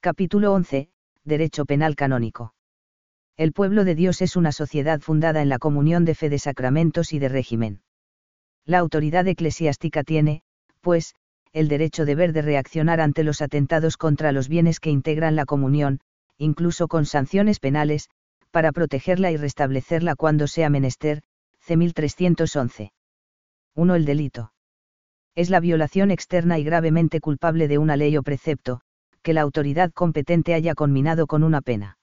Capítulo 11. Derecho penal canónico. El pueblo de Dios es una sociedad fundada en la comunión de fe de sacramentos y de régimen. La autoridad eclesiástica tiene, pues, el derecho deber de reaccionar ante los atentados contra los bienes que integran la comunión, incluso con sanciones penales, para protegerla y restablecerla cuando sea menester. C. 1311. 1. El delito. Es la violación externa y gravemente culpable de una ley o precepto, que la autoridad competente haya conminado con una pena.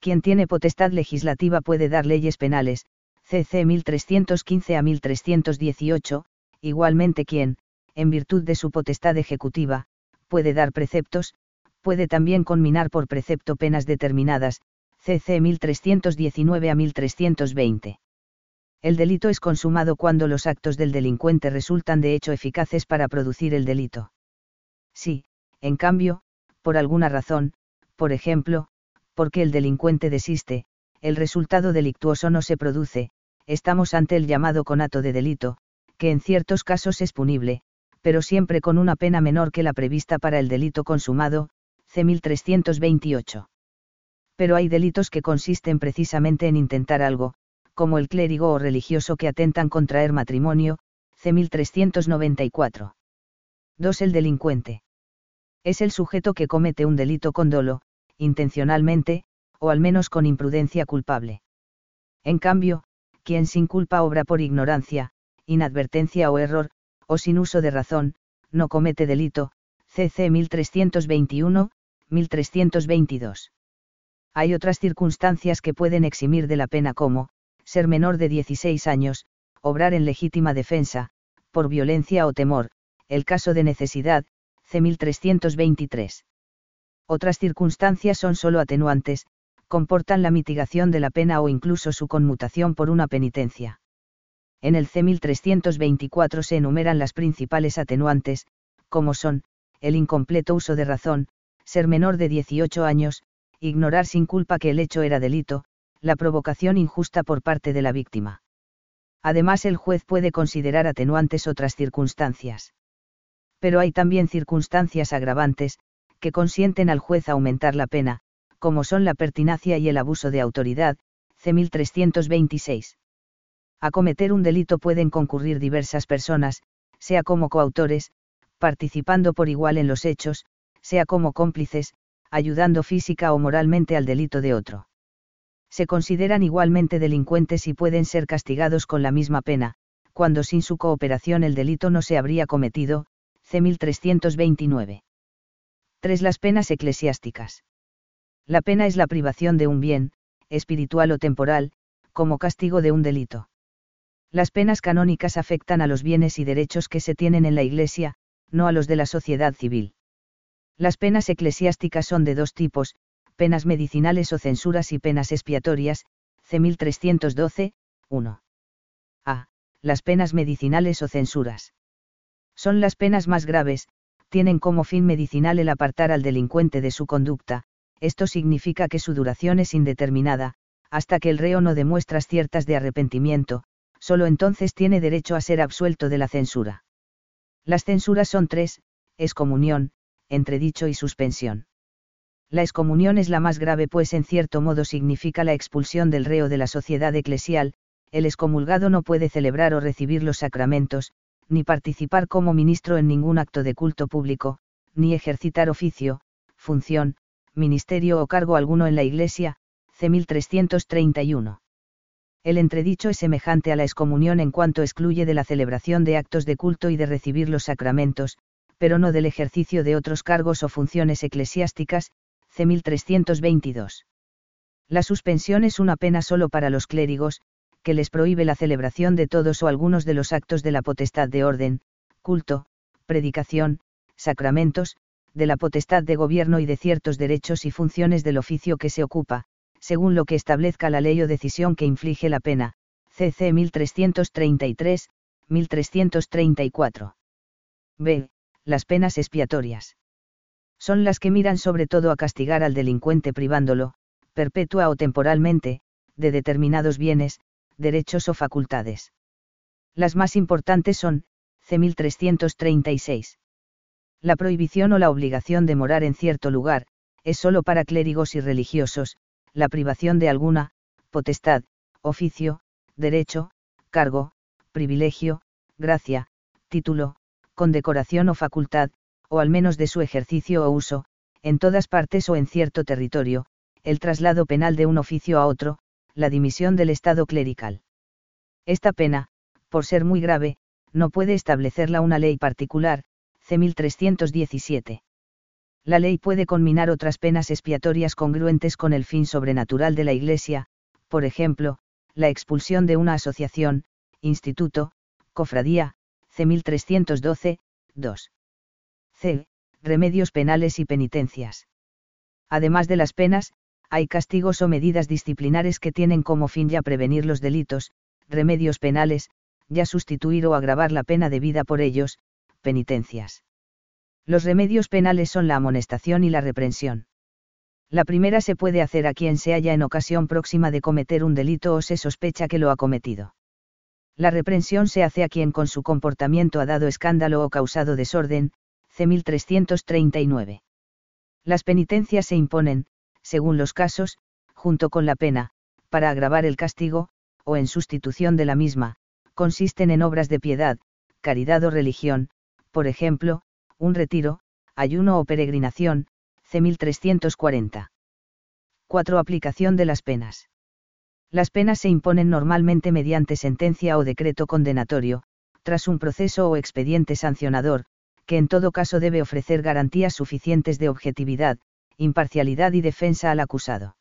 Quien tiene potestad legislativa puede dar leyes penales, CC 1315 a 1318, igualmente quien, en virtud de su potestad ejecutiva, puede dar preceptos, puede también conminar por precepto penas determinadas, CC 1319 a 1320. El delito es consumado cuando los actos del delincuente resultan de hecho eficaces para producir el delito. Si, en cambio, por alguna razón, por ejemplo, porque el delincuente desiste, el resultado delictuoso no se produce, estamos ante el llamado conato de delito, que en ciertos casos es punible, pero siempre con una pena menor que la prevista para el delito consumado, C. 1328. Pero hay delitos que consisten precisamente en intentar algo, como el clérigo o religioso que atentan contra el matrimonio, C. 1394. 2. El delincuente. Es el sujeto que comete un delito con dolo, intencionalmente, o al menos con imprudencia culpable. En cambio, quien sin culpa obra por ignorancia, inadvertencia o error, o sin uso de razón, no comete delito, CC 1321, 1322. Hay otras circunstancias que pueden eximir de la pena como, ser menor de 16 años, obrar en legítima defensa, por violencia o temor, el caso de necesidad, C 1323. Otras circunstancias son solo atenuantes, comportan la mitigación de la pena o incluso su conmutación por una penitencia. En el C1324 se enumeran las principales atenuantes, como son, el incompleto uso de razón, ser menor de 18 años, ignorar sin culpa que el hecho era delito, la provocación injusta por parte de la víctima. Además el juez puede considerar atenuantes otras circunstancias. Pero hay también circunstancias agravantes, que consienten al juez aumentar la pena, como son la pertinacia y el abuso de autoridad, C. 1326 a cometer un delito pueden concurrir diversas personas, sea como coautores, participando por igual en los hechos, sea como cómplices, ayudando física o moralmente al delito de otro. Se consideran igualmente delincuentes y pueden ser castigados con la misma pena, cuando sin su cooperación el delito no se habría cometido, C. 1329. 3. Las penas eclesiásticas. La pena es la privación de un bien, espiritual o temporal, como castigo de un delito. Las penas canónicas afectan a los bienes y derechos que se tienen en la Iglesia, no a los de la sociedad civil. Las penas eclesiásticas son de dos tipos, penas medicinales o censuras y penas expiatorias, C. 1312, 1. A. Las penas medicinales o censuras. Son las penas más graves, tienen como fin medicinal el apartar al delincuente de su conducta, esto significa que su duración es indeterminada, hasta que el reo no demuestra ciertas de arrepentimiento, solo entonces tiene derecho a ser absuelto de la censura. Las censuras son tres, excomunión, entredicho y suspensión. La excomunión es la más grave pues en cierto modo significa la expulsión del reo de la sociedad eclesial, el excomulgado no puede celebrar o recibir los sacramentos, ni participar como ministro en ningún acto de culto público, ni ejercitar oficio, función, ministerio o cargo alguno en la Iglesia, C. 1331. El entredicho es semejante a la excomunión en cuanto excluye de la celebración de actos de culto y de recibir los sacramentos, pero no del ejercicio de otros cargos o funciones eclesiásticas, C. 1322. La suspensión es una pena solo para los clérigos, que les prohíbe la celebración de todos o algunos de los actos de la potestad de orden, culto, predicación, sacramentos, de la potestad de gobierno y de ciertos derechos y funciones del oficio que se ocupa, según lo que establezca la ley o decisión que inflige la pena, CC 1333, 1334. B. Las penas expiatorias. Son las que miran sobre todo a castigar al delincuente privándolo, perpetua o temporalmente, de determinados bienes, derechos o facultades. Las más importantes son, C. 1336. La prohibición o la obligación de morar en cierto lugar, es sólo para clérigos y religiosos, la privación de alguna, potestad, oficio, derecho, cargo, privilegio, gracia, título, condecoración o facultad, o al menos de su ejercicio o uso, en todas partes o en cierto territorio, el traslado penal de un oficio a otro, la dimisión del Estado clerical. Esta pena, por ser muy grave, no puede establecerla una ley particular, C. 1317. La ley puede conminar otras penas expiatorias congruentes con el fin sobrenatural de la Iglesia, por ejemplo, la expulsión de una asociación, instituto, cofradía, C. 1312, 2. C. Remedios penales y penitencias. Además de las penas, hay castigos o medidas disciplinares que tienen como fin ya prevenir los delitos, remedios penales, ya sustituir o agravar la pena debida por ellos, penitencias. Los remedios penales son la amonestación y la reprensión. La primera se puede hacer a quien se halla en ocasión próxima de cometer un delito o se sospecha que lo ha cometido. La reprensión se hace a quien con su comportamiento ha dado escándalo o causado desorden, C. 1339. Las penitencias se imponen, según los casos, junto con la pena, para agravar el castigo, o en sustitución de la misma, consisten en obras de piedad, caridad o religión, por ejemplo, un retiro, ayuno o peregrinación, C. 1340. 4. Aplicación de las penas. Las penas se imponen normalmente mediante sentencia o decreto condenatorio, tras un proceso o expediente sancionador, que en todo caso debe ofrecer garantías suficientes de objetividad, imparcialidad y defensa al acusado.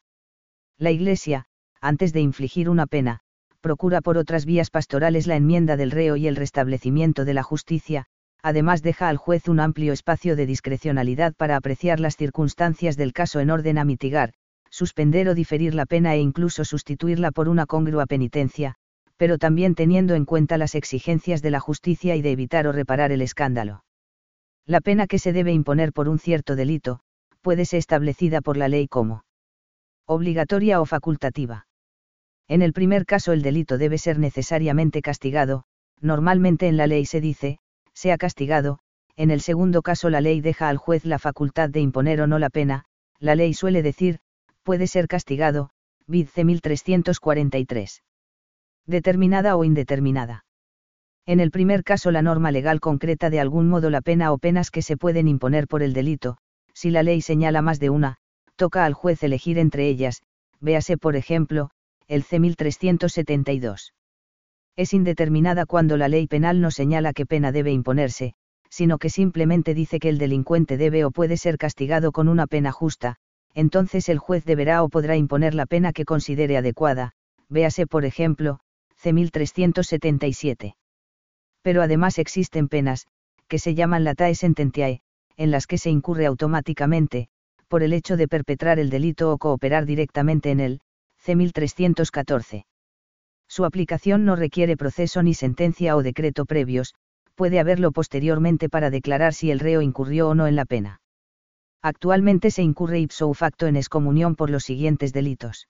La Iglesia, antes de infligir una pena, procura por otras vías pastorales la enmienda del reo y el restablecimiento de la justicia, además deja al juez un amplio espacio de discrecionalidad para apreciar las circunstancias del caso en orden a mitigar, suspender o diferir la pena e incluso sustituirla por una congrua penitencia, pero también teniendo en cuenta las exigencias de la justicia y de evitar o reparar el escándalo. La pena que se debe imponer por un cierto delito, puede ser establecida por la ley como obligatoria o facultativa. En el primer caso el delito debe ser necesariamente castigado, normalmente en la ley se dice, sea castigado, en el segundo caso la ley deja al juez la facultad de imponer o no la pena, la ley suele decir, puede ser castigado, Vidce 1343. Determinada o indeterminada. En el primer caso la norma legal concreta de algún modo la pena o penas que se pueden imponer por el delito, si la ley señala más de una, toca al juez elegir entre ellas, véase por ejemplo, el C 1372. Es indeterminada cuando la ley penal no señala qué pena debe imponerse, sino que simplemente dice que el delincuente debe o puede ser castigado con una pena justa, entonces el juez deberá o podrá imponer la pena que considere adecuada, véase por ejemplo, C 1377. Pero además existen penas, que se llaman latae sententiae, en las que se incurre automáticamente, por el hecho de perpetrar el delito o cooperar directamente en él, C. 1314. Su aplicación no requiere proceso ni sentencia o decreto previos, puede haberlo posteriormente para declarar si el reo incurrió o no en la pena. Actualmente se incurre ipso facto en excomunión por los siguientes delitos.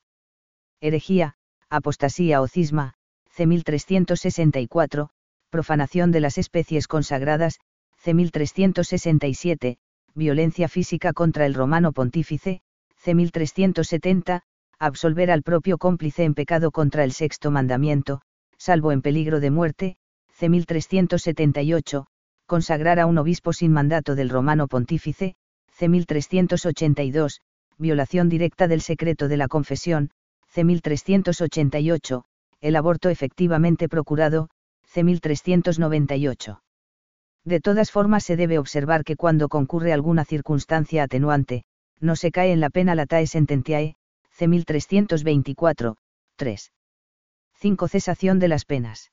Herejía, apostasía o cisma, C. 1364, profanación de las especies consagradas, C1367, violencia física contra el romano pontífice, C1370, absolver al propio cómplice en pecado contra el sexto mandamiento, salvo en peligro de muerte, C1378, consagrar a un obispo sin mandato del romano pontífice, C1382, violación directa del secreto de la confesión, C1388, el aborto efectivamente procurado, C1398. De todas formas se debe observar que cuando concurre alguna circunstancia atenuante, no se cae en la pena latae sententiae, C. 1324, 3. 5. Cesación de las penas.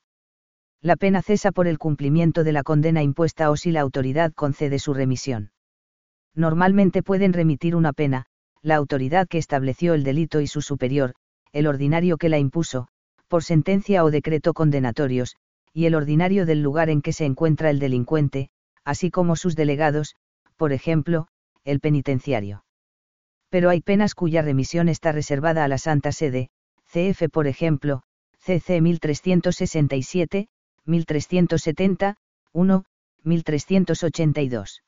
La pena cesa por el cumplimiento de la condena impuesta o si la autoridad concede su remisión. Normalmente pueden remitir una pena, la autoridad que estableció el delito y su superior, el ordinario que la impuso, por sentencia o decreto condenatorios, y el ordinario del lugar en que se encuentra el delincuente, así como sus delegados, por ejemplo, el penitenciario pero hay penas cuya remisión está reservada a la Santa Sede, CF por ejemplo, CC 1367, 1370, 1, 1382.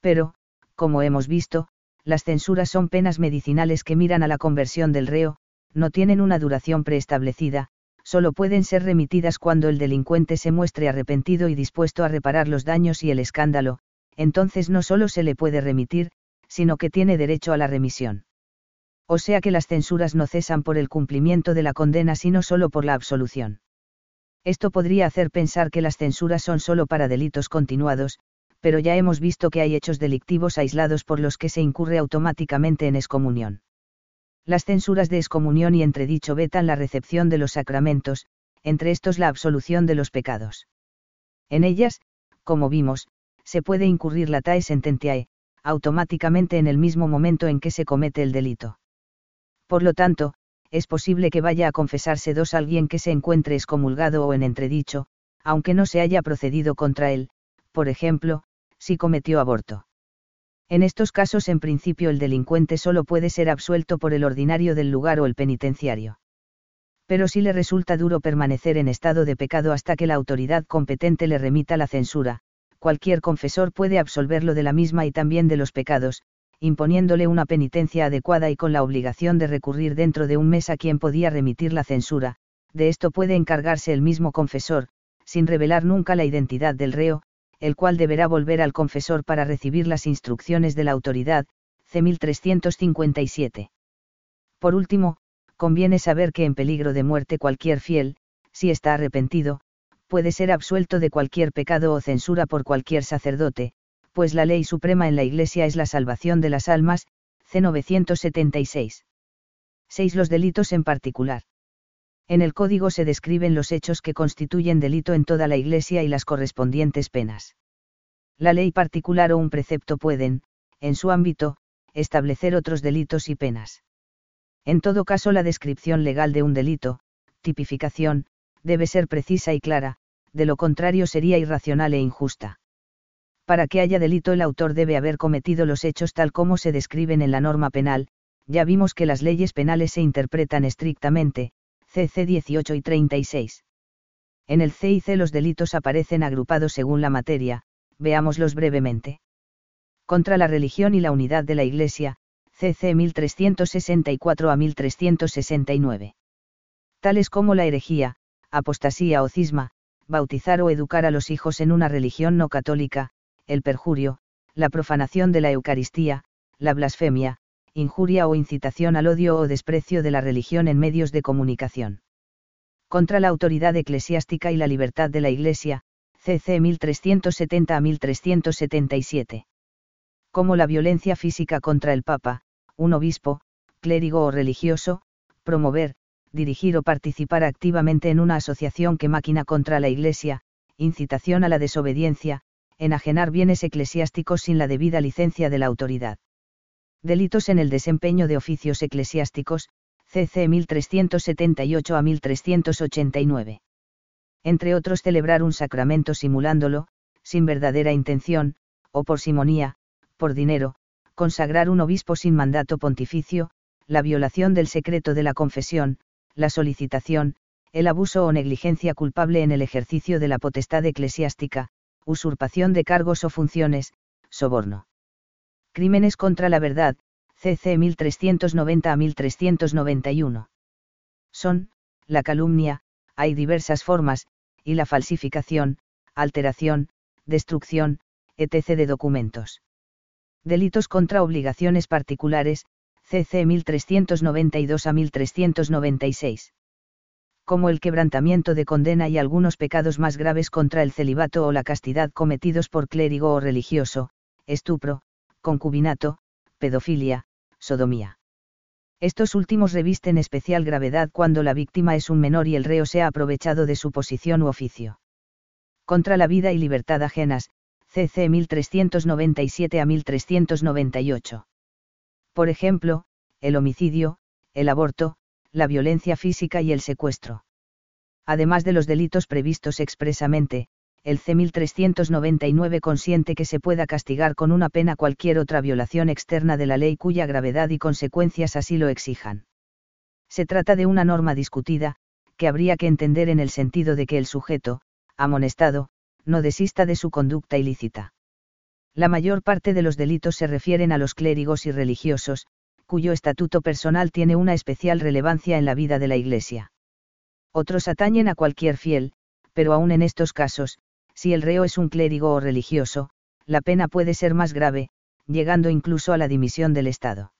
Pero, como hemos visto, las censuras son penas medicinales que miran a la conversión del reo, no tienen una duración preestablecida, solo pueden ser remitidas cuando el delincuente se muestre arrepentido y dispuesto a reparar los daños y el escándalo, entonces no solo se le puede remitir, sino que tiene derecho a la remisión. O sea que las censuras no cesan por el cumplimiento de la condena sino solo por la absolución. Esto podría hacer pensar que las censuras son solo para delitos continuados, pero ya hemos visto que hay hechos delictivos aislados por los que se incurre automáticamente en excomunión. Las censuras de excomunión y entredicho vetan la recepción de los sacramentos, entre estos la absolución de los pecados. En ellas, como vimos, se puede incurrir la tae sententiae, automáticamente en el mismo momento en que se comete el delito. Por lo tanto, es posible que vaya a confesarse dos alguien que se encuentre excomulgado o en entredicho, aunque no se haya procedido contra él, por ejemplo, si cometió aborto. En estos casos en principio el delincuente solo puede ser absuelto por el ordinario del lugar o el penitenciario. Pero si le resulta duro permanecer en estado de pecado hasta que la autoridad competente le remita la censura, cualquier confesor puede absolverlo de la misma y también de los pecados, imponiéndole una penitencia adecuada y con la obligación de recurrir dentro de un mes a quien podía remitir la censura, de esto puede encargarse el mismo confesor, sin revelar nunca la identidad del reo, el cual deberá volver al confesor para recibir las instrucciones de la autoridad, C. 1357. Por último, conviene saber que en peligro de muerte cualquier fiel, si está arrepentido, puede ser absuelto de cualquier pecado o censura por cualquier sacerdote, pues la ley suprema en la Iglesia es la salvación de las almas, C. 976. 6. Los delitos en particular. En el código se describen los hechos que constituyen delito en toda la Iglesia y las correspondientes penas. La ley particular o un precepto pueden, en su ámbito, establecer otros delitos y penas. En todo caso, la descripción legal de un delito, tipificación, debe ser precisa y clara, de lo contrario sería irracional e injusta. Para que haya delito el autor debe haber cometido los hechos tal como se describen en la norma penal, ya vimos que las leyes penales se interpretan estrictamente, CC 18 y 36. En el C y C los delitos aparecen agrupados según la materia, veámoslos brevemente. Contra la religión y la unidad de la Iglesia, CC 1364 a 1369. Tales como la herejía, apostasía o cisma, bautizar o educar a los hijos en una religión no católica, el perjurio, la profanación de la Eucaristía, la blasfemia, injuria o incitación al odio o desprecio de la religión en medios de comunicación. Contra la autoridad eclesiástica y la libertad de la Iglesia, CC 1370 a 1377. Como la violencia física contra el Papa, un obispo, clérigo o religioso, promover, dirigir o participar activamente en una asociación que máquina contra la Iglesia, incitación a la desobediencia, enajenar bienes eclesiásticos sin la debida licencia de la autoridad. Delitos en el desempeño de oficios eclesiásticos, CC 1378 a 1389. Entre otros celebrar un sacramento simulándolo, sin verdadera intención, o por simonía, por dinero, consagrar un obispo sin mandato pontificio, la violación del secreto de la confesión, la solicitación, el abuso o negligencia culpable en el ejercicio de la potestad eclesiástica, usurpación de cargos o funciones, soborno. Crímenes contra la verdad, CC 1390 a 1391. Son, la calumnia, hay diversas formas, y la falsificación, alteración, destrucción, etc. de documentos. Delitos contra obligaciones particulares, CC 1392 a 1396. Como el quebrantamiento de condena y algunos pecados más graves contra el celibato o la castidad cometidos por clérigo o religioso, estupro, concubinato, pedofilia, sodomía. Estos últimos revisten especial gravedad cuando la víctima es un menor y el reo se ha aprovechado de su posición u oficio. Contra la vida y libertad ajenas, CC 1397 a 1398. Por ejemplo, el homicidio, el aborto, la violencia física y el secuestro. Además de los delitos previstos expresamente, el C1399 consiente que se pueda castigar con una pena cualquier otra violación externa de la ley cuya gravedad y consecuencias así lo exijan. Se trata de una norma discutida, que habría que entender en el sentido de que el sujeto, amonestado, no desista de su conducta ilícita. La mayor parte de los delitos se refieren a los clérigos y religiosos, cuyo estatuto personal tiene una especial relevancia en la vida de la Iglesia. Otros atañen a cualquier fiel, pero aún en estos casos, si el reo es un clérigo o religioso, la pena puede ser más grave, llegando incluso a la dimisión del Estado.